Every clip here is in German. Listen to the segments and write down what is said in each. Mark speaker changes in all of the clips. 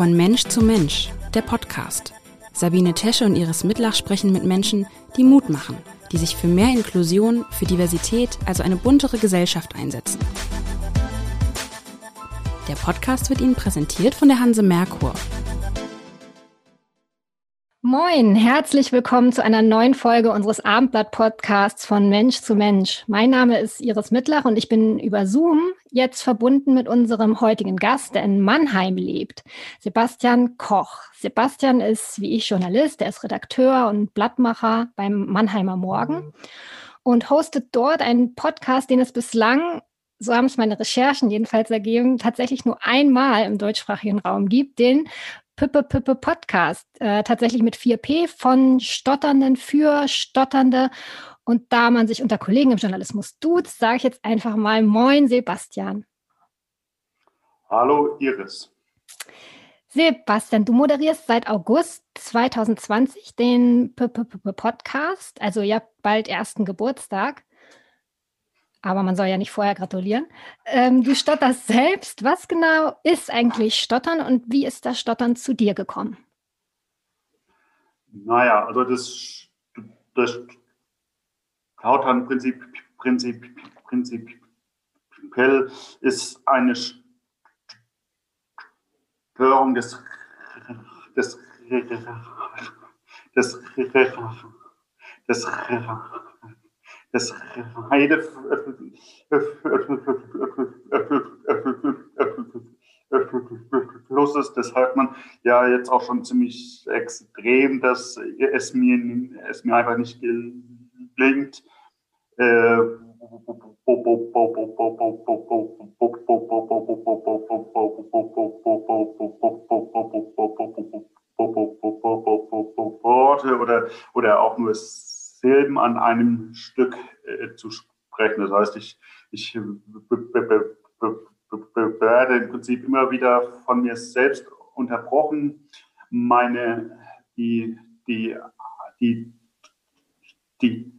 Speaker 1: Von Mensch zu Mensch, der Podcast. Sabine Tesche und Iris Mitlach sprechen mit Menschen, die Mut machen, die sich für mehr Inklusion, für Diversität, also eine buntere Gesellschaft einsetzen. Der Podcast wird Ihnen präsentiert von der Hanse Merkur.
Speaker 2: Moin, herzlich willkommen zu einer neuen Folge unseres Abendblatt-Podcasts von Mensch zu Mensch. Mein Name ist Iris Mittlach und ich bin über Zoom jetzt verbunden mit unserem heutigen Gast, der in Mannheim lebt, Sebastian Koch. Sebastian ist, wie ich, Journalist, er ist Redakteur und Blattmacher beim Mannheimer Morgen und hostet dort einen Podcast, den es bislang so haben es meine Recherchen jedenfalls ergeben, tatsächlich nur einmal im deutschsprachigen Raum gibt, den Pippe Pippe Podcast, äh, tatsächlich mit 4P von Stotternden für Stotternde. Und da man sich unter Kollegen im Journalismus duzt, sage ich jetzt einfach mal Moin Sebastian.
Speaker 3: Hallo Iris.
Speaker 2: Sebastian, du moderierst seit August 2020 den P -P -P Podcast, also ja bald ersten Geburtstag aber man soll ja nicht vorher gratulieren. Ähm, du stotterst selbst. Was genau ist eigentlich Stottern und wie ist das Stottern zu dir gekommen?
Speaker 3: Naja, also das, das Stottern-Prinzip Prinzip, prinzipiell ist eine Störung des, des, des, des, des des Reideflusses. Das hört man ja jetzt auch schon ziemlich extrem, dass es mir, es mir einfach nicht gelingt, Worte oder, oder auch nur Silben an einem Stück äh, zu sprechen. Das heißt, ich, ich werde im Prinzip immer wieder von mir selbst unterbrochen. Meine, die, die, die, die,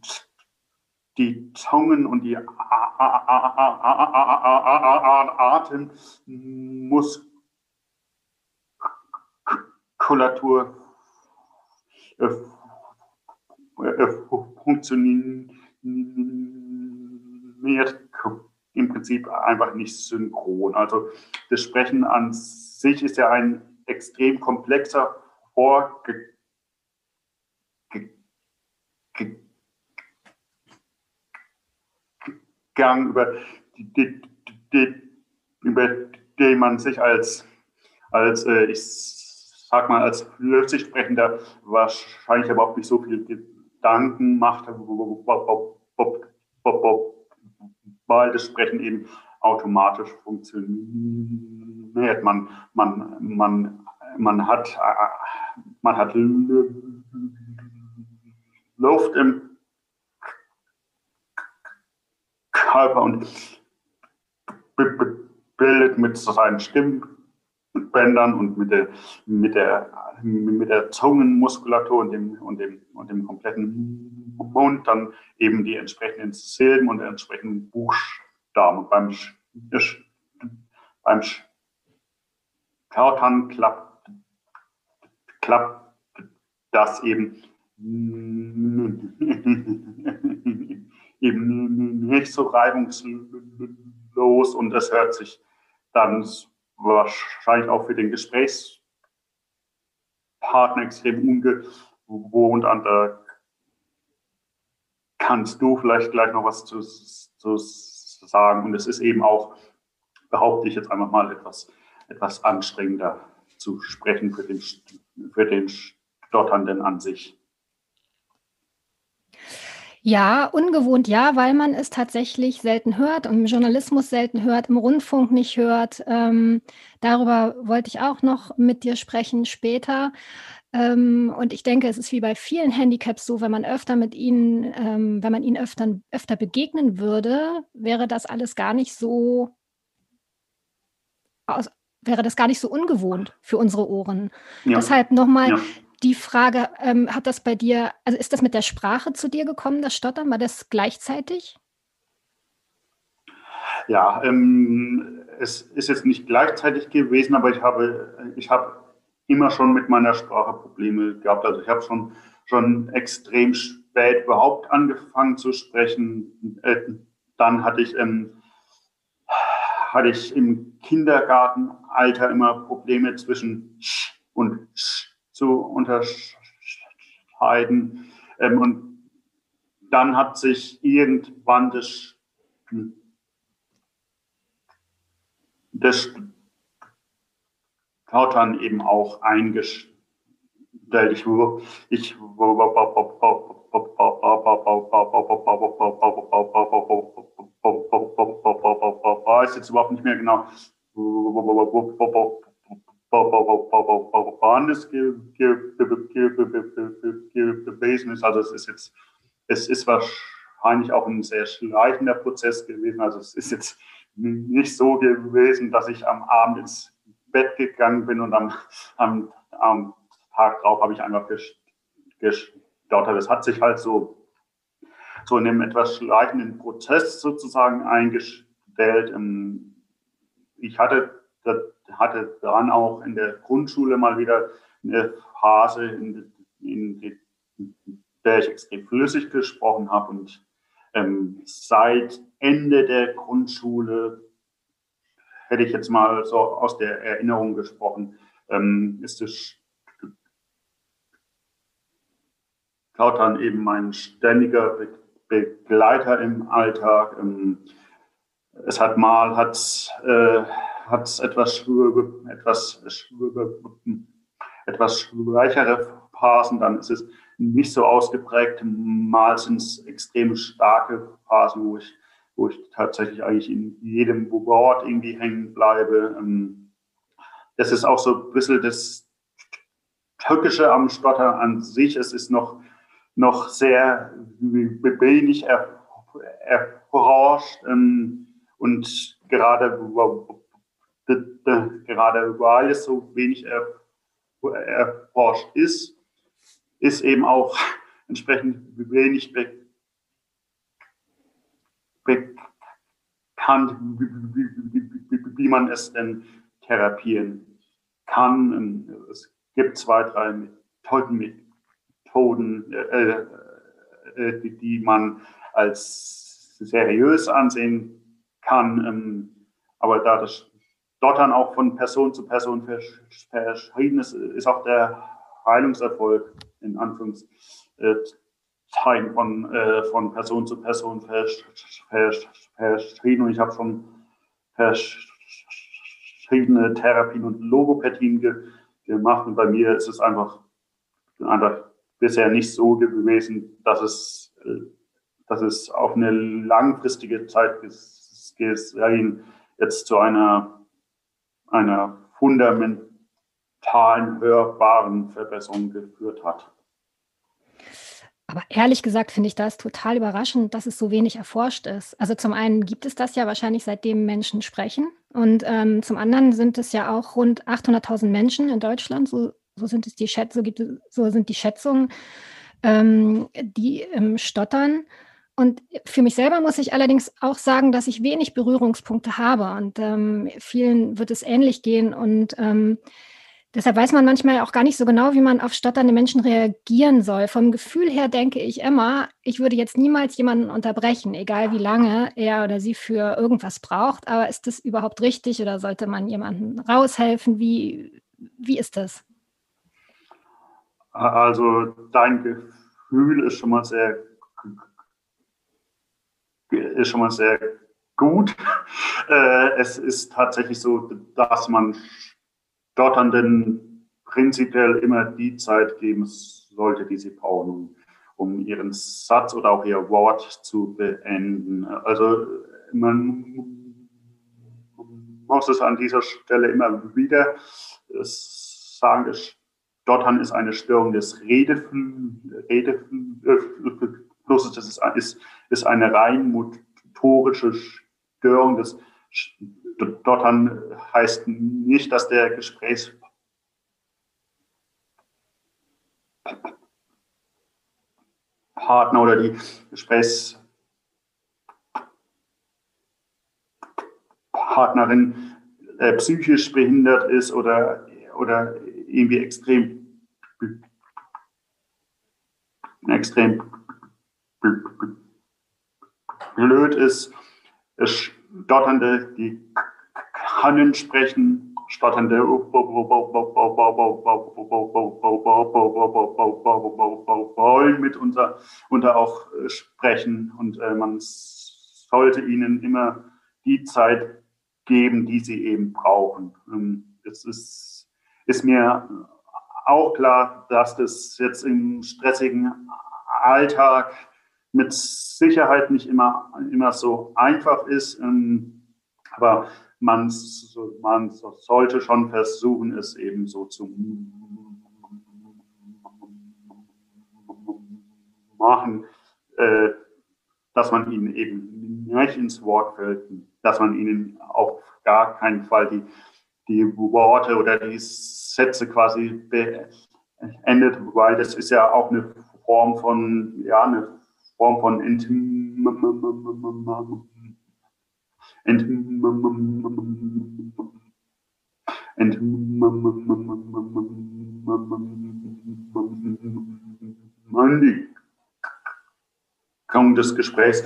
Speaker 3: die Zungen und die Atemmuskulatur funktioniert im Prinzip einfach nicht synchron. Also das Sprechen an sich ist ja ein extrem komplexer Vorgang, über, über den man sich als, als äh, ich sag mal, als flüssig Sprechender wahrscheinlich überhaupt nicht so viel Gedanken macht, weil das Sprechen eben automatisch funktioniert. Man, man, man, man, hat, man hat Luft im Körper und bildet mit seinen Stimmbändern und mit der, mit der mit der Zungenmuskulatur und dem, und, dem, und dem kompletten Mund dann eben die entsprechenden Silben und entsprechenden Buchstaben. Beim, beim Kautern klappt, klappt das eben, eben nicht so reibungslos und es hört sich dann wahrscheinlich auch für den Gesprächs Partner extrem ungewohnt an. Da kannst du vielleicht gleich noch was zu, zu sagen. Und es ist eben auch, behaupte ich jetzt einfach mal, etwas, etwas anstrengender zu sprechen für den, für den Stotternden an sich.
Speaker 2: Ja, ungewohnt ja, weil man es tatsächlich selten hört und im Journalismus selten hört, im Rundfunk nicht hört. Ähm, darüber wollte ich auch noch mit dir sprechen später. Ähm, und ich denke, es ist wie bei vielen Handicaps so, wenn man öfter mit ihnen, ähm, wenn man ihnen öfter, öfter begegnen würde, wäre das alles gar nicht so, aus, wäre das gar nicht so ungewohnt für unsere Ohren. Ja. Deshalb nochmal ja die Frage, ähm, hat das bei dir, also ist das mit der Sprache zu dir gekommen, das Stottern? War das gleichzeitig?
Speaker 3: Ja, ähm, es ist jetzt nicht gleichzeitig gewesen, aber ich habe, ich habe immer schon mit meiner Sprache Probleme gehabt. Also ich habe schon, schon extrem spät überhaupt angefangen zu sprechen. Äh, dann hatte ich, ähm, hatte ich im Kindergartenalter immer Probleme zwischen sch und sch zu unterscheiden. Ähm, und dann hat sich irgendwann das, das Tautern eben auch eingestellt. Ich, ich weiß jetzt überhaupt nicht mehr genau, wann es gewesen ist. Also es ist jetzt, es ist wahrscheinlich auch ein sehr schleichender Prozess gewesen. Also es ist jetzt nicht so gewesen, dass ich am Abend ins Bett gegangen bin und am, am, am Tag drauf habe ich einfach gestottert. Es hat sich halt so, so in einem etwas schleichenden Prozess sozusagen eingestellt. Ich hatte, hatte dann auch in der Grundschule mal wieder eine Phase, in, in der ich extrem flüssig gesprochen habe und ähm, seit Ende der Grundschule hätte ich jetzt mal so aus der Erinnerung gesprochen, ähm, ist es Kautern eben mein ständiger Begleiter im Alltag. Ähm, es hat mal hat's, äh, hat's etwas etwas etwas schwächere Phasen, dann ist es nicht so ausgeprägt. Mal sind es extrem starke Phasen, wo ich wo ich tatsächlich eigentlich in jedem Wort irgendwie hängen bleibe. Ähm, das ist auch so ein bisschen das Tückische am Stotter an sich. Es ist noch, noch sehr wenig erforscht ähm, und gerade, gerade weil es so wenig erforscht ist, ist eben auch entsprechend wenig bekannt bekannt, wie, man es denn therapieren kann. Es gibt zwei, drei Methoden, äh, äh, die, die man als seriös ansehen kann. Ähm, aber da das Dottern auch von Person zu Person verschieden ist, ist auch der Heilungserfolg in Anführungszeichen von, äh, von Person zu Person verschieden. Und ich habe schon verschiedene Therapien und Logopädien ge gemacht. Und bei mir ist es einfach, einfach bisher nicht so gewesen, dass es, dass es auf eine langfristige Zeit gesehen jetzt zu einer, einer fundamentalen, hörbaren Verbesserung geführt hat.
Speaker 2: Aber ehrlich gesagt finde ich das total überraschend, dass es so wenig erforscht ist. Also zum einen gibt es das ja wahrscheinlich seitdem Menschen sprechen und ähm, zum anderen sind es ja auch rund 800.000 Menschen in Deutschland, so, so sind es die Schätz so, gibt es, so sind die Schätzungen, ähm, die ähm, stottern. Und für mich selber muss ich allerdings auch sagen, dass ich wenig Berührungspunkte habe und ähm, vielen wird es ähnlich gehen und ähm, Deshalb weiß man manchmal auch gar nicht so genau, wie man auf stotternde Menschen reagieren soll. Vom Gefühl her denke ich immer, ich würde jetzt niemals jemanden unterbrechen, egal wie lange er oder sie für irgendwas braucht. Aber ist das überhaupt richtig oder sollte man jemandem raushelfen? Wie, wie ist das?
Speaker 3: Also dein Gefühl ist schon mal sehr, ist schon mal sehr gut. Äh, es ist tatsächlich so, dass man Stotternden prinzipiell immer die Zeit geben sollte, die sie brauchen, um ihren Satz oder auch ihr Wort zu beenden. Also man muss es an dieser Stelle immer wieder sagen, Stottern ist eine Störung des Redeflusses, das ist, ist, ist eine rein motorische Störung. Des Dottern heißt nicht, dass der Gesprächspartner oder die Gesprächspartnerin äh, psychisch behindert ist oder, oder irgendwie extrem, extrem blöd ist, stotternde, die können sprechen, stotternde wollen mit unter, unter auch sprechen und äh, man sollte ihnen immer die Zeit geben, die sie eben brauchen. Ähm, es ist, ist mir auch klar, dass das jetzt im stressigen Alltag mit Sicherheit nicht immer, immer so einfach ist. Ähm, aber man, man sollte schon versuchen, es eben so zu machen, äh, dass man ihnen eben nicht ins Wort fällt, dass man ihnen auf gar keinen Fall die, die Worte oder die Sätze quasi beendet, weil das ist ja auch eine Form von, ja, eine Form von Intim Entwicklung des Gesprächs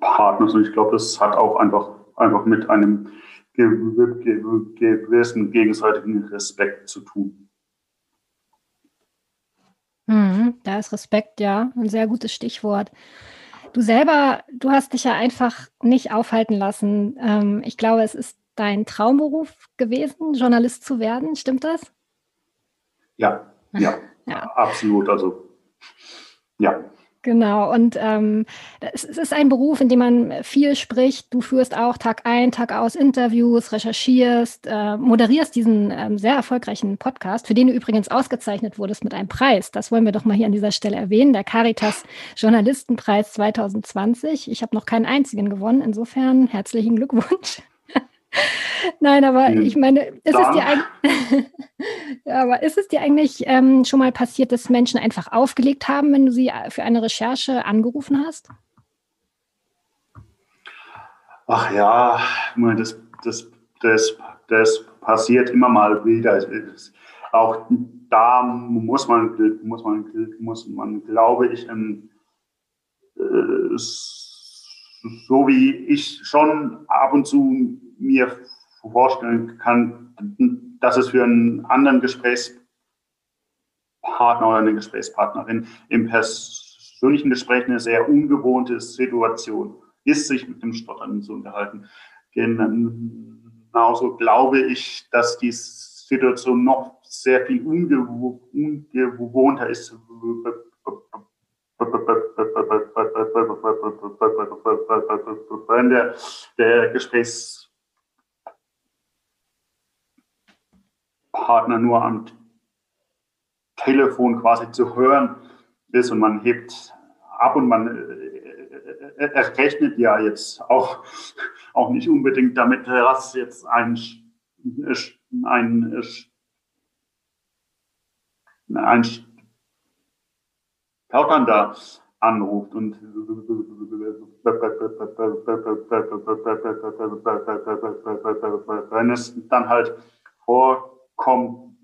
Speaker 3: Partners. Und ich glaube, das hat auch einfach, einfach mit einem gewissen gegenseitigen Respekt zu tun.
Speaker 2: Mhm, da ist Respekt ja ein sehr gutes Stichwort. Du selber, du hast dich ja einfach nicht aufhalten lassen. Ähm, ich glaube, es ist dein Traumberuf gewesen, Journalist zu werden. Stimmt das?
Speaker 3: Ja, ja, ja. absolut. Also, ja.
Speaker 2: Genau, und ähm, es, ist ein Beruf, in dem man viel spricht. Du führst auch Tag ein, Tag aus Interviews, recherchierst, äh, moderierst diesen ähm, sehr erfolgreichen Podcast, für den du übrigens ausgezeichnet wurdest mit einem Preis. Das wollen wir doch mal hier an dieser Stelle erwähnen, der Caritas Journalistenpreis 2020. Ich habe noch keinen einzigen gewonnen, insofern herzlichen Glückwunsch. Nein, aber ich meine, ist es dir eigentlich, ja, aber ist es dir eigentlich ähm, schon mal passiert, dass Menschen einfach aufgelegt haben, wenn du sie äh, für eine Recherche angerufen hast?
Speaker 3: Ach ja, das, das, das, das passiert immer mal wieder. Auch da muss man, muss man, muss man glaube ich, ähm, äh, so wie ich schon ab und zu mir vorstellen kann, dass es für einen anderen Gesprächspartner oder eine Gesprächspartnerin im persönlichen Gespräch eine sehr ungewohnte Situation ist, sich mit dem Stottern zu unterhalten. Genauso glaube ich, dass die Situation noch sehr viel ungewohnter ist, wenn der, der Gesprächs Partner nur am Telefon quasi zu hören ist und man hebt ab und man äh, äh, er rechnet ja jetzt auch, auch nicht unbedingt damit, dass jetzt ein, ein, ein Stautern da anruft und wenn es dann halt vor kommt,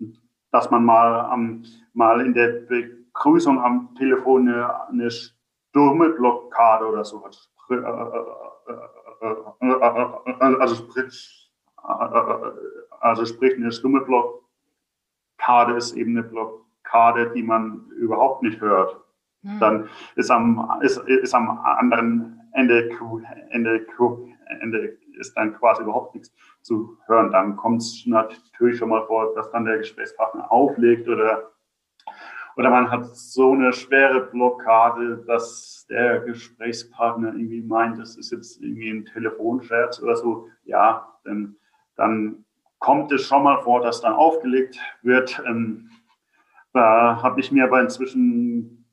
Speaker 3: dass man mal, am, mal in der Begrüßung am Telefon eine, eine stumme Blockade oder so hat. Also sprich, also sprich, eine stumme Blockade ist eben eine Blockade, die man überhaupt nicht hört. Hm. Dann ist am, ist, ist am anderen Ende, Ende, Ende ist dann quasi überhaupt nichts zu hören. Dann kommt es natürlich schon mal vor, dass dann der Gesprächspartner auflegt oder, oder man hat so eine schwere Blockade, dass der Gesprächspartner irgendwie meint, das ist jetzt irgendwie ein Telefonscherz oder so. Ja, dann, dann kommt es schon mal vor, dass dann aufgelegt wird. Ähm, da habe ich mir aber inzwischen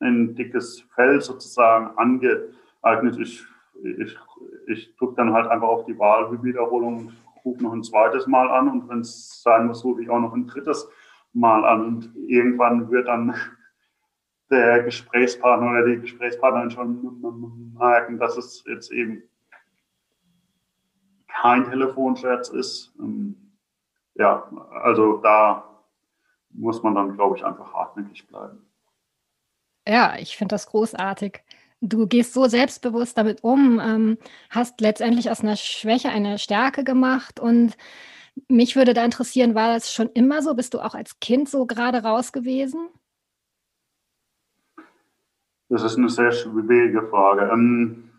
Speaker 3: ein dickes Fell sozusagen angeeignet. Ich ich, ich drücke dann halt einfach auf die Wahlwiederholung und rufe noch ein zweites Mal an und wenn es sein muss, rufe ich auch noch ein drittes Mal an und irgendwann wird dann der Gesprächspartner oder die Gesprächspartnerin schon merken, dass es jetzt eben kein Telefonscherz ist. Ähm, ja, also da muss man dann, glaube ich, einfach hartnäckig bleiben.
Speaker 2: Ja, ich finde das großartig. Du gehst so selbstbewusst damit um, ähm, hast letztendlich aus einer Schwäche eine Stärke gemacht und mich würde da interessieren, war das schon immer so? Bist du auch als Kind so gerade raus gewesen?
Speaker 3: Das ist eine sehr schwierige Frage. Ähm,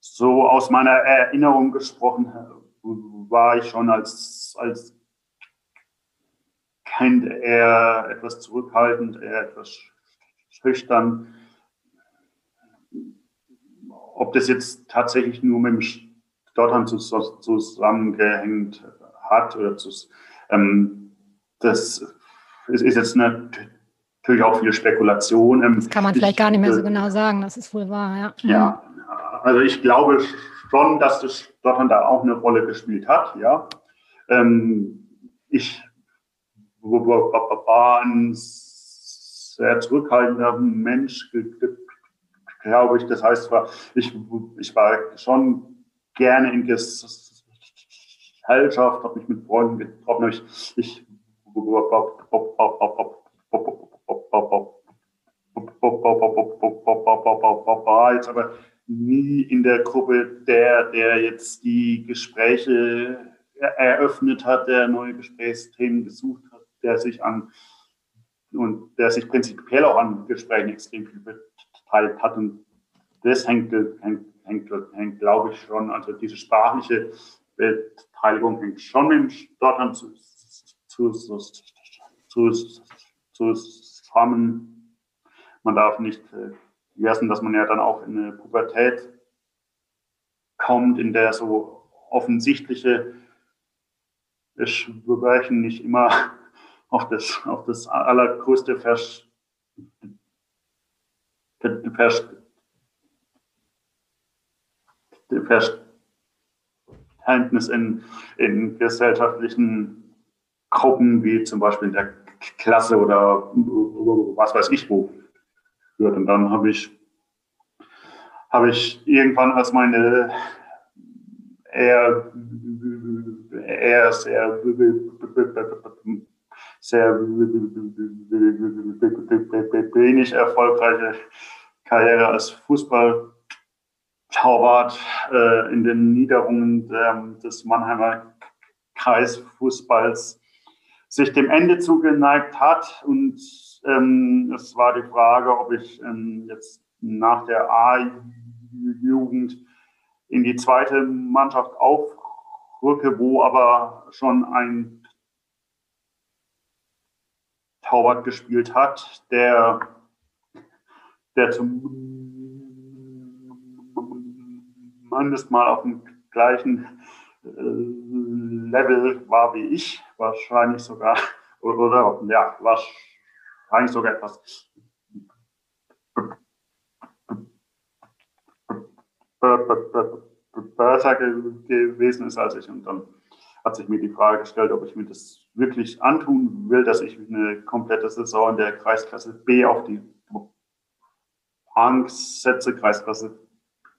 Speaker 3: so aus meiner Erinnerung gesprochen war ich schon als, als Kind eher etwas zurückhaltend, eher etwas schüchtern. Ob das jetzt tatsächlich nur mit dem Stottern zusammengehängt hat oder zu, ähm, das ist, ist jetzt natürlich auch viel Spekulation.
Speaker 2: Ähm, das kann man vielleicht ich, gar nicht mehr so genau sagen, das ist wohl wahr, ja.
Speaker 3: Ja, also ich glaube schon, dass das Stottern da auch eine Rolle gespielt hat, ja. Ähm, ich war ein sehr zurückhaltender Mensch, glaube ich. Das heißt, ich, ich war schon gerne in Gesellschaft, habe mich mit Freunden getroffen. Ich, ich war jetzt aber nie in der Gruppe der, der jetzt die Gespräche eröffnet hat, der neue Gesprächsthemen gesucht hat, der sich an und der sich prinzipiell auch an Gesprächen extrem viel beteiligt hat. Und das hängt, hängt, hängt, hängt glaube ich, schon, also diese sprachliche Beteiligung hängt schon mit dem Stottern zu, zu, zu, zu, zusammen. Man darf nicht vergessen, dass man ja dann auch in eine Pubertät kommt, in der so offensichtliche Schwächen nicht immer auf das, auf das allergrößte Vers, Vers, Verständnis in, in gesellschaftlichen Gruppen, wie zum Beispiel in der Klasse oder was weiß ich wo führt. Und dann habe ich, habe ich irgendwann als meine eher, eher sehr sehr wenig erfolgreiche Karriere als Fußballtorwart äh, in den Niederungen der, des Mannheimer Kreisfußballs sich dem Ende zugeneigt hat. Und ähm, es war die Frage, ob ich ähm, jetzt nach der A-Jugend in die zweite Mannschaft aufrücke, wo aber schon ein Torwart gespielt hat, der, der zumindest mal auf dem gleichen äh, Level war wie ich, wahrscheinlich sogar, oder, ja, wahrscheinlich sogar etwas besser gewesen ist als ich. Und dann hat sich mir die Frage gestellt, ob ich mir das wirklich antun will, dass ich eine komplette Saison in der Kreisklasse B auf die Bank setze. Kreisklasse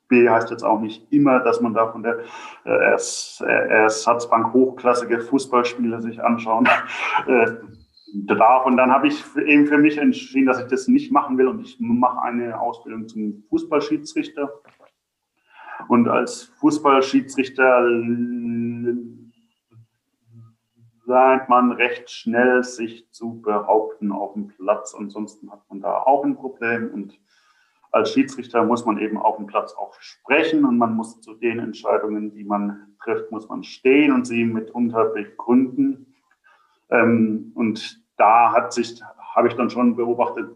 Speaker 3: B heißt jetzt auch nicht immer, dass man da von der äh, Ersatzbank hochklassige Fußballspiele sich anschauen äh, darf. Und dann habe ich eben für mich entschieden, dass ich das nicht machen will und ich mache eine Ausbildung zum Fußballschiedsrichter. Und als Fußballschiedsrichter lernt man recht schnell, sich zu behaupten auf dem Platz. Ansonsten hat man da auch ein Problem. Und als Schiedsrichter muss man eben auf dem Platz auch sprechen und man muss zu den Entscheidungen, die man trifft, muss man stehen und sie mitunter begründen. Ähm, und da hat sich, habe ich dann schon beobachtet,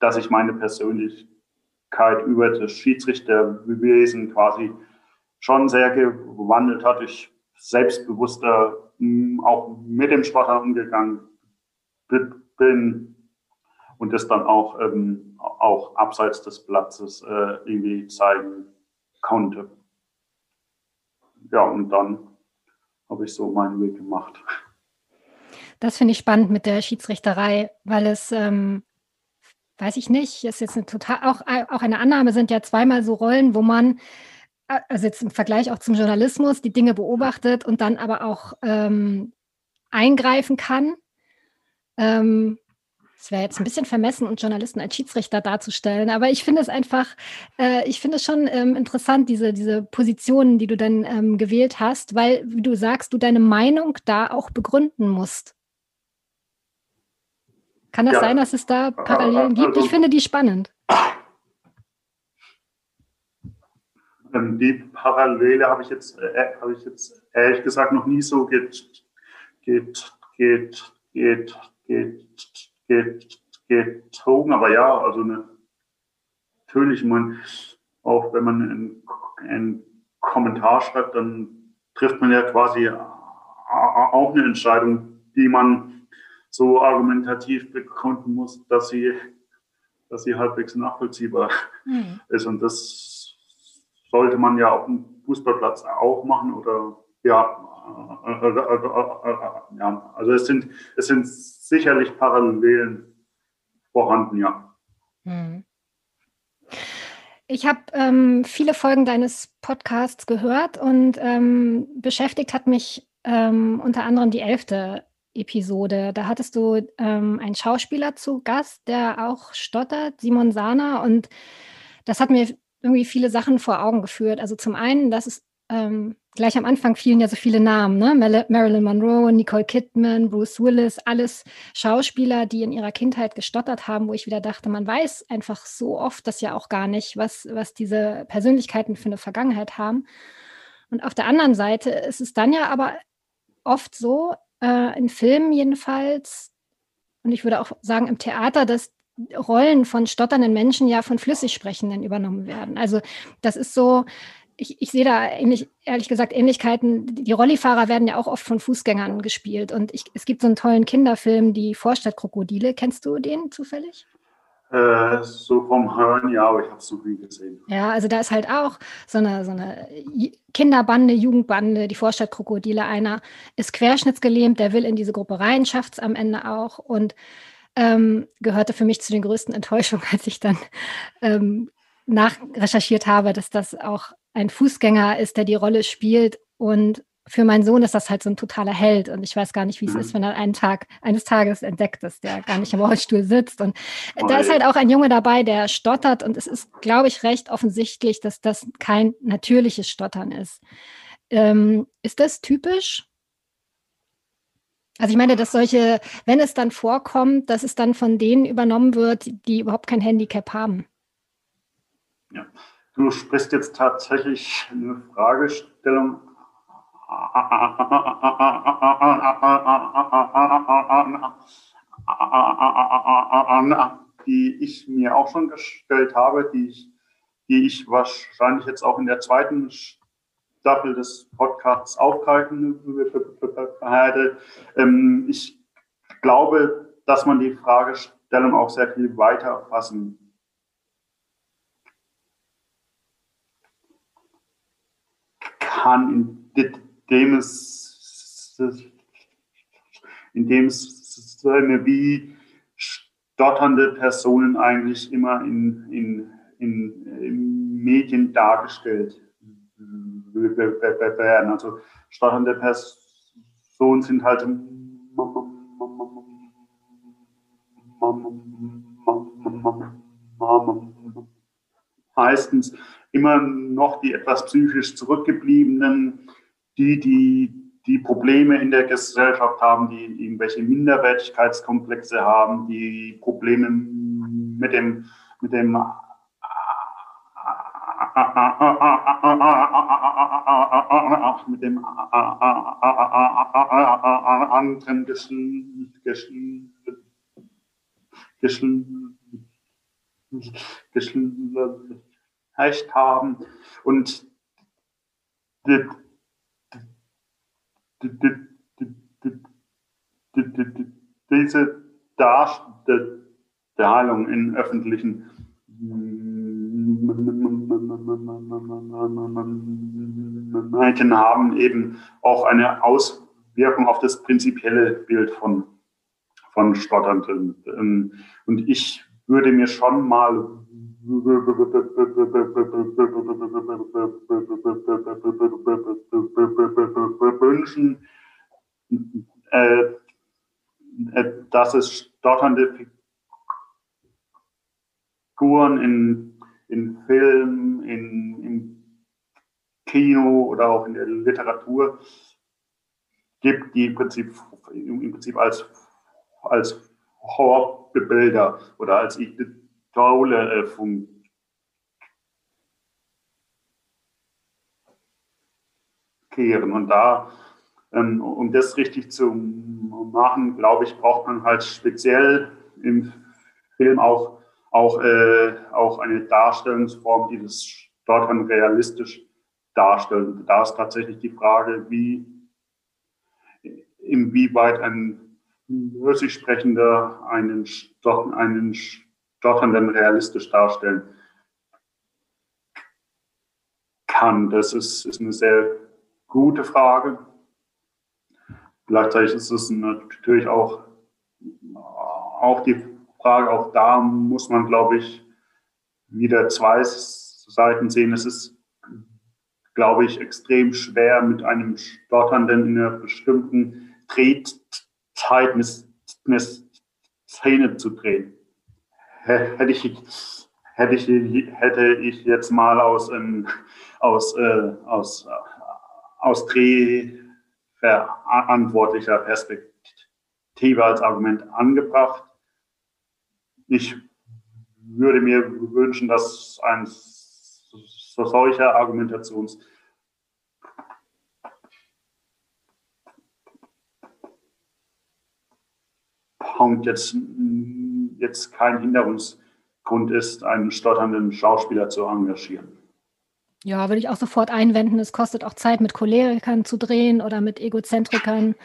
Speaker 3: dass sich meine Persönlichkeit über das Schiedsrichterwesen quasi schon sehr gewandelt hat. Ich selbstbewusster auch mit dem Sport umgegangen bin und das dann auch, ähm, auch abseits des Platzes äh, irgendwie zeigen konnte. Ja, und dann habe ich so meinen Weg gemacht.
Speaker 2: Das finde ich spannend mit der Schiedsrichterei, weil es, ähm, weiß ich nicht, ist jetzt eine total, auch, auch eine Annahme sind ja zweimal so Rollen, wo man also jetzt im Vergleich auch zum Journalismus, die Dinge beobachtet und dann aber auch ähm, eingreifen kann. Ähm, es wäre jetzt ein bisschen vermessen, und Journalisten als Schiedsrichter darzustellen, aber ich finde es einfach, äh, ich finde es schon ähm, interessant, diese, diese Positionen, die du dann ähm, gewählt hast, weil, wie du sagst, du deine Meinung da auch begründen musst. Kann das ja. sein, dass es da Parallelen gibt? ich also finde die spannend.
Speaker 3: Ähm, die Parallele habe ich jetzt, äh, habe ich jetzt ehrlich gesagt noch nie so geht, geht, geht, geht, geht gezogen. Aber ja, also eine, natürlich, man, auch wenn man einen, einen Kommentar schreibt, dann trifft man ja quasi auch eine Entscheidung, die man so argumentativ begründen muss, dass sie, dass sie halbwegs nachvollziehbar mhm. ist. Und das sollte man ja auf dem Fußballplatz auch machen oder ja, ja, also es sind, es sind sicherlich Parallelen vorhanden, ja. Hm.
Speaker 2: Ich habe ähm, viele Folgen deines Podcasts gehört und ähm, beschäftigt hat mich ähm, unter anderem die elfte Episode. Da hattest du ähm, einen Schauspieler zu Gast, der auch stottert, Simon Sana, und das hat mir irgendwie viele Sachen vor Augen geführt. Also zum einen, dass es ähm, gleich am Anfang fielen ja so viele Namen, ne? Marilyn Monroe, Nicole Kidman, Bruce Willis, alles Schauspieler, die in ihrer Kindheit gestottert haben, wo ich wieder dachte, man weiß einfach so oft das ja auch gar nicht, was, was diese Persönlichkeiten für eine Vergangenheit haben. Und auf der anderen Seite ist es dann ja aber oft so, äh, in Filmen jedenfalls, und ich würde auch sagen im Theater, dass Rollen von stotternden Menschen ja von Flüssigsprechenden übernommen werden. Also das ist so, ich, ich sehe da ähnlich, ehrlich gesagt Ähnlichkeiten. Die Rollifahrer werden ja auch oft von Fußgängern gespielt. Und ich, es gibt so einen tollen Kinderfilm, die Vorstadtkrokodile. Kennst du den zufällig?
Speaker 3: Äh, so vom Hören, ja, aber ich habe es noch nie gesehen.
Speaker 2: Ja, also da ist halt auch so eine, so eine Kinderbande, Jugendbande, die Vorstadtkrokodile. Einer ist querschnittsgelähmt, der will in diese Gruppe rein, schafft es am Ende auch und ähm, gehörte für mich zu den größten Enttäuschungen, als ich dann ähm, nachrecherchiert habe, dass das auch ein Fußgänger ist, der die Rolle spielt. Und für meinen Sohn ist das halt so ein totaler Held. Und ich weiß gar nicht, wie es mhm. ist, wenn er einen Tag, eines Tages entdeckt ist, der gar nicht im Rollstuhl sitzt. Und oh, da ist halt auch ein Junge dabei, der stottert. Und es ist, glaube ich, recht offensichtlich, dass das kein natürliches Stottern ist. Ähm, ist das typisch? Also ich meine, dass solche, wenn es dann vorkommt, dass es dann von denen übernommen wird, die überhaupt kein Handicap haben.
Speaker 3: Ja. Du sprichst jetzt tatsächlich eine Fragestellung die ich mir auch schon gestellt habe, die ich, die ich wahrscheinlich jetzt auch in der zweiten Staffel des Podcasts aufgreifen werde. Ähm, ich glaube, dass man die Fragestellung auch sehr viel weiter fassen kann, indem es, indem es wie stotternde Personen eigentlich immer in, in, in, in Medien dargestellt werden. Also stotternde Personen sind halt meistens immer noch die etwas psychisch zurückgebliebenen, die, die die Probleme in der Gesellschaft haben, die irgendwelche Minderwertigkeitskomplexe haben, die Probleme mit dem, mit dem mit dem anderen Geschlecht Recht haben. Und diese Darstellung in öffentlichen Medien haben eben auch eine Auswirkung auf das prinzipielle Bild von, von Stotternden. Und ich würde mir schon mal wünschen, äh, dass es stotternde Figuren in, in Film, in, im Kino oder auch in der Literatur gibt, die im Prinzip, im Prinzip als, als Horrorbilder oder als Idole äh, fungieren. Und da, ähm, um das richtig zu machen, glaube ich, braucht man halt speziell im Film auch, auch, äh, auch eine Darstellungsform, die das dann realistisch darstellt. Da ist tatsächlich die Frage, wie, inwieweit ein Russisch sprechender einen, einen Stotternden realistisch darstellen kann. Das ist, ist eine sehr gute Frage. Gleichzeitig ist es natürlich auch, auch die Frage, auch da muss man, glaube ich, wieder zwei Seiten sehen. Es ist, glaube ich, extrem schwer mit einem Stotternden in einer bestimmten Drehzeit eine, Szene zu drehen. Hätte ich, hätte ich, hätte ich jetzt mal aus, ähm, aus, äh, aus, aus drehverantwortlicher Perspektive als Argument angebracht. Ich würde mir wünschen, dass ein solcher Argumentations jetzt, jetzt kein Hinderungsgrund ist, einen stotternden Schauspieler zu engagieren.
Speaker 2: Ja, würde ich auch sofort einwenden. Es kostet auch Zeit, mit Cholerikern zu drehen oder mit Egozentrikern.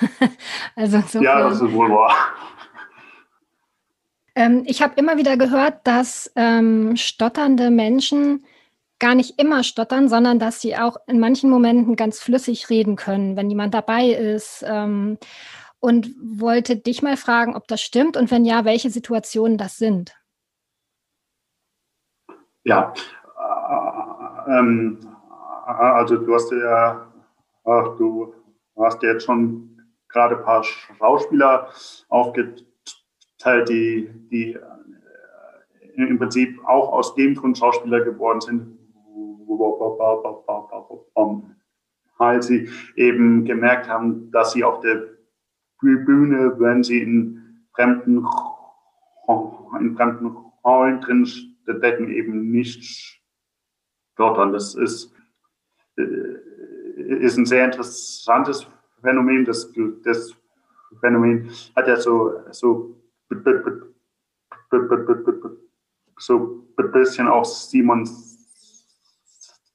Speaker 3: also so ja, das ist wohl wahr.
Speaker 2: Ähm, ich habe immer wieder gehört, dass ähm, stotternde Menschen gar nicht immer stottern, sondern dass sie auch in manchen Momenten ganz flüssig reden können, wenn jemand dabei ist. Ähm, und wollte dich mal fragen, ob das stimmt und wenn ja, welche Situationen das sind.
Speaker 3: Ja, äh, ähm, also du hast ja, ach, du hast ja jetzt schon gerade ein paar Schauspieler aufgeteilt, die, die äh, im Prinzip auch aus dem Grund Schauspieler geworden sind, weil sie eben gemerkt haben, dass sie auf der Bühne, wenn sie in fremden, in fremden Rollen drin stecken, eben nicht stottern. Das ist, äh, ist ein sehr interessantes Phänomen. Das, das Phänomen hat ja so, so, so ein bisschen auch Simon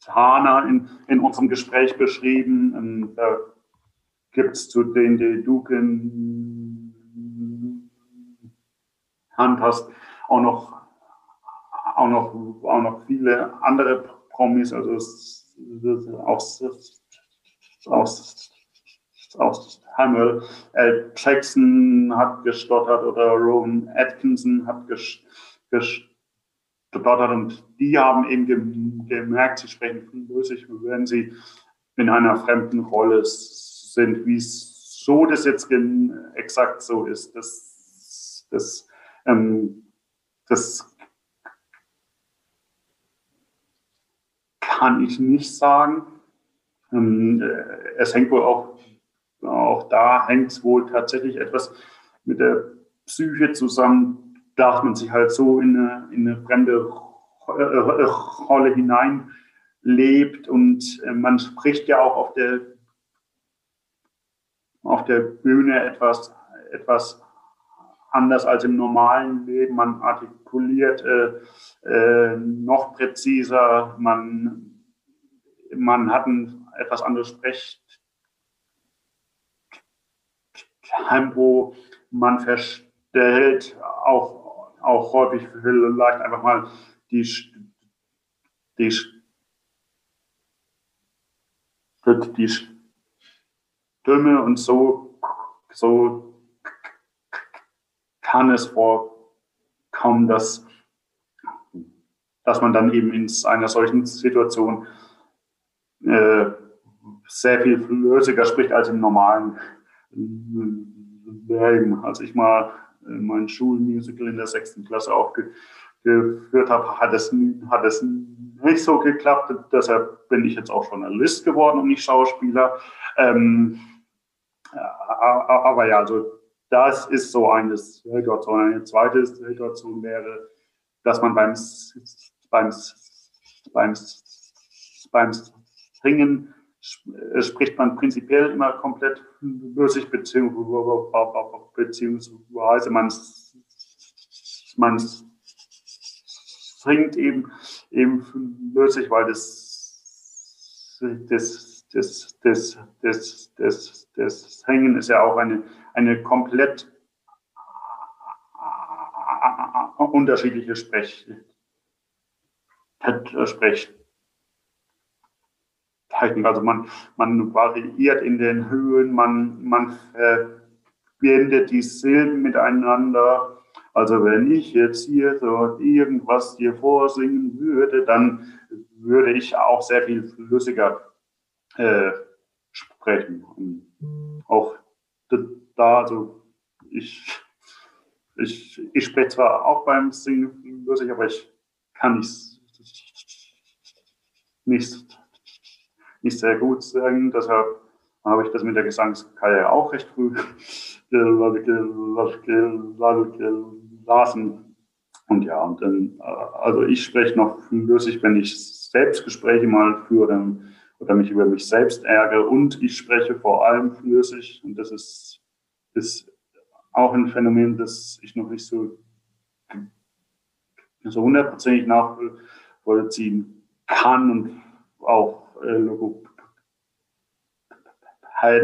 Speaker 3: Hahner in, in unserem Gespräch beschrieben. Da gibt es zu den, die du genannt hast, auch noch, auch noch, auch noch viele andere Promis, also aus, aus, aus Samuel L. Jackson hat gestottert oder Rowan Atkinson hat gestottert und die haben eben gemerkt, sie sprechen Französisch, wenn sie in einer fremden Rolle sind, wieso das jetzt exakt so ist. Das, das, ähm, das kann ich nicht sagen. Ähm, äh, es hängt wohl auch, auch da hängt es wohl tatsächlich etwas mit der Psyche zusammen, dass man sich halt so in eine, in eine fremde Rolle hineinlebt und äh, man spricht ja auch auf der auf der Bühne etwas, etwas anders als im normalen Leben. Man artikuliert äh, äh, noch präziser, man, man hat ein etwas anderes Sprechtempo, man verstellt auch, auch häufig vielleicht einfach mal die, die, die, die Stimme und so, so kann es vorkommen, dass, dass man dann eben in einer solchen Situation äh, sehr viel flüssiger spricht als im normalen Leben. Als ich mal mein Schulmusical in der sechsten Klasse aufgeführt habe, hat es, hat es nicht so geklappt. Deshalb bin ich jetzt auch Journalist geworden und nicht Schauspieler. Ähm, aber ja, also das ist so eine Situation. Eine zweite Situation wäre, dass man beim, beim, beim, beim Singen spricht man prinzipiell immer komplett flüssig, beziehungsweise man, man singt eben, eben flüssig, weil das, das, das, das, das, das, das Hängen ist ja auch eine, eine komplett unterschiedliche Sprech, Sprechtechnik. Also man, man variiert in den Höhen, man, man verbindet die Silben miteinander. Also wenn ich jetzt hier so irgendwas hier vorsingen würde, dann würde ich auch sehr viel flüssiger äh, sprechen. Und auch da, also ich, ich, ich spreche zwar auch beim Singen flüssig, aber ich kann nicht, nicht, nicht sehr gut singen. Deshalb habe ich das mit der Gesangskarriere auch recht früh gelassen. Und ja, und dann, also ich spreche noch flüssig, wenn ich Selbstgespräche mal führe oder mich über mich selbst ärgere. Und ich spreche vor allem flüssig. Und das ist, ist auch ein Phänomen, das ich noch nicht so, so hundertprozentig nachvollziehen kann und auch äh, Logopäden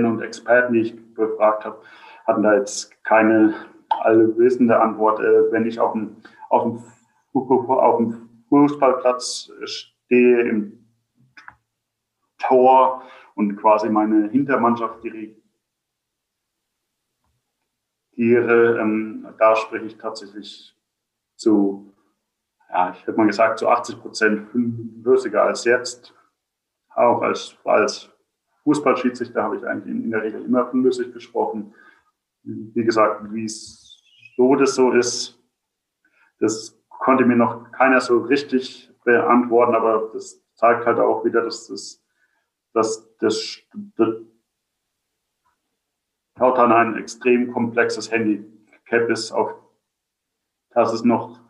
Speaker 3: und Experten, die ich befragt habe, hatten da jetzt keine allwissende Antwort. Äh, wenn ich auf dem, auf dem, auf dem Fußballplatz stehe, im Tor und quasi meine Hintermannschaft dirigiere, ähm, da spreche ich tatsächlich zu, ja, ich hätte mal gesagt, zu 80 Prozent flüssiger als jetzt. Auch als, als Fußballschiedsrichter habe ich eigentlich in, in der Regel immer flüssig gesprochen. Wie gesagt, wie es so das so ist, das konnte mir noch keiner so richtig beantworten, aber das zeigt halt auch wieder, dass das dass das, das Tautan ein extrem komplexes Handicap ist, auf dass es noch,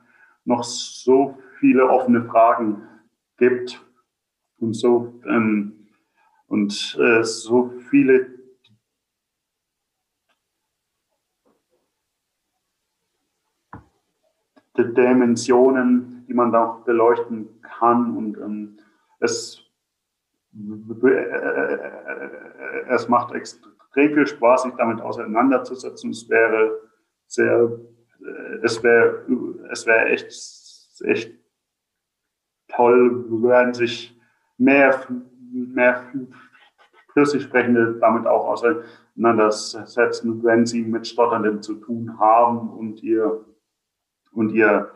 Speaker 3: noch so viele offene Fragen gibt und so, ähm, und, äh, so viele Dimensionen, die man da beleuchten kann. Und ähm, es es macht extrem viel Spaß, sich damit auseinanderzusetzen. Es wäre sehr, es wäre, es wäre echt, echt toll, wenn sich mehr, mehr flüssig Sprechende damit auch auseinandersetzen, wenn sie mit Stotternden zu tun haben und ihr, und ihr,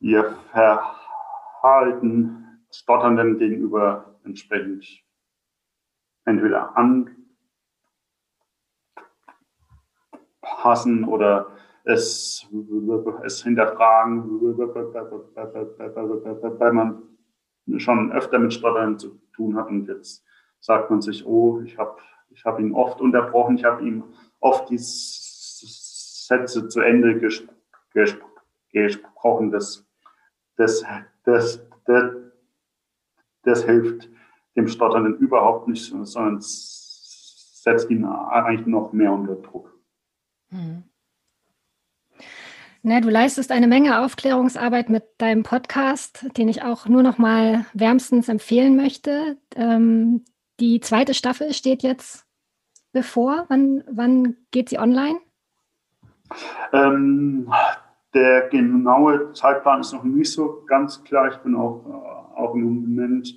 Speaker 3: ihr Verhalten Stotternden gegenüber entsprechend entweder anpassen oder es, es hinterfragen, weil man schon öfter mit Stottern zu tun hat und jetzt sagt man sich, oh, ich habe ich hab ihn oft unterbrochen, ich habe ihm oft die Sätze zu Ende ges ges gesprochen. Das, das, das, das, das hilft dem Stotternden überhaupt nicht, sondern setzt ihn eigentlich noch mehr unter Druck. Hm.
Speaker 2: Na, du leistest eine Menge Aufklärungsarbeit mit deinem Podcast, den ich auch nur noch mal wärmstens empfehlen möchte. Ähm, die zweite Staffel steht jetzt bevor. Wann, wann geht sie online?
Speaker 3: Ähm, der genaue Zeitplan ist noch nicht so ganz klar. Ich bin auch, äh, auch im Moment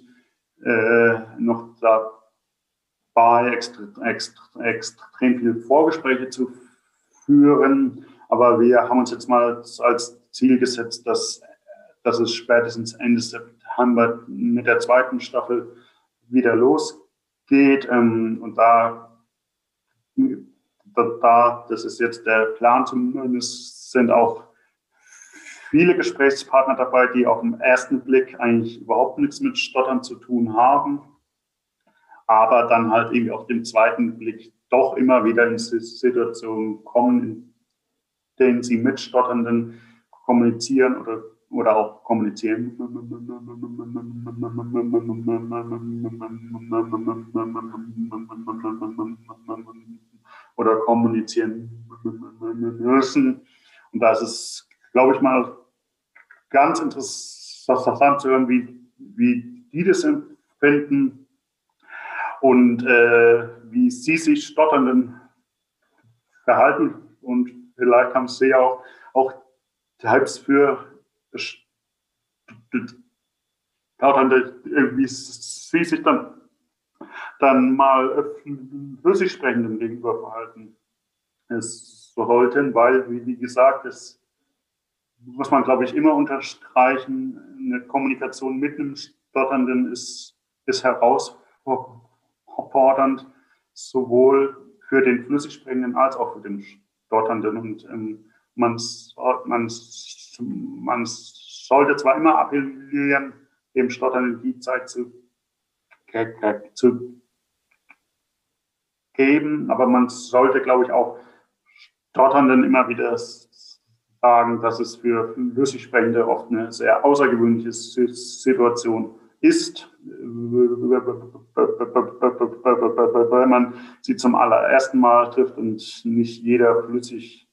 Speaker 3: äh, noch dabei, extre, extre, extrem viele Vorgespräche zu führen. Aber wir haben uns jetzt mal als Ziel gesetzt, dass, dass es spätestens Ende September mit der zweiten Staffel wieder losgeht. Ähm, und da, da, das ist jetzt der Plan zumindest, sind auch viele Gesprächspartner dabei, die auf den ersten Blick eigentlich überhaupt nichts mit Stottern zu tun haben, aber dann halt irgendwie auf dem zweiten Blick doch immer wieder in Situationen kommen, denen sie mit Stotternden kommunizieren oder, oder auch kommunizieren. Oder kommunizieren müssen. Und da ist es, glaube ich mal, ganz interessant zu hören, wie, wie die das empfinden und äh, wie sie sich Stotternden verhalten. Und vielleicht haben sie auch, auch selbst für Stotternde irgendwie sie sich dann, dann mal flüssig sprechenden gegenüber verhalten. Sollten, weil, wie, gesagt, es muss man, glaube ich, immer unterstreichen, eine Kommunikation mit einem Stotternden ist, ist herausfordernd, sowohl für den Flüssigsprechenden als auch für den Stotternden. Und ähm, man, man, man sollte zwar immer appellieren, dem Stotternden die Zeit zu, zu geben, aber man sollte, glaube ich, auch Stotternden immer wieder sagen, dass es für Flüssigsprechende oft eine sehr außergewöhnliche Situation ist, wenn man sie zum allerersten Mal trifft und nicht jeder flüssig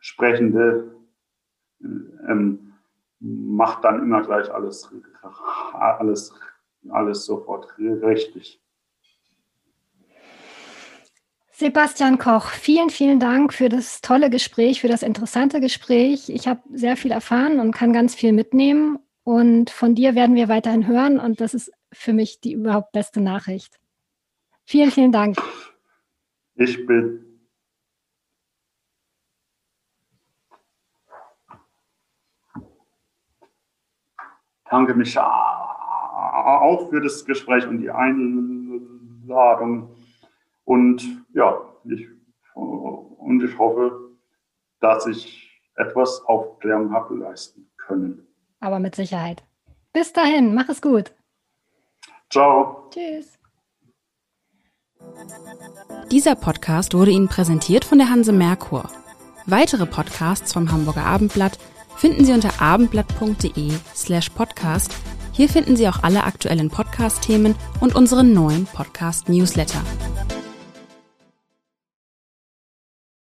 Speaker 3: Sprechende ähm, macht dann immer gleich alles, alles, alles sofort richtig.
Speaker 2: Sebastian Koch, vielen, vielen Dank für das tolle Gespräch, für das interessante Gespräch. Ich habe sehr viel erfahren und kann ganz viel mitnehmen. Und von dir werden wir weiterhin hören. Und das ist für mich die überhaupt beste Nachricht. Vielen, vielen Dank.
Speaker 3: Ich bin. Danke mich auch für das Gespräch und die Einladung. Und ja, ich, und ich hoffe, dass ich etwas Aufklärung habe leisten können.
Speaker 2: Aber mit Sicherheit. Bis dahin, mach es gut.
Speaker 3: Ciao.
Speaker 2: Tschüss.
Speaker 1: Dieser Podcast wurde Ihnen präsentiert von der Hanse Merkur. Weitere Podcasts vom Hamburger Abendblatt finden Sie unter abendblatt.de slash podcast. Hier finden Sie auch alle aktuellen Podcast-Themen und unseren neuen Podcast-Newsletter.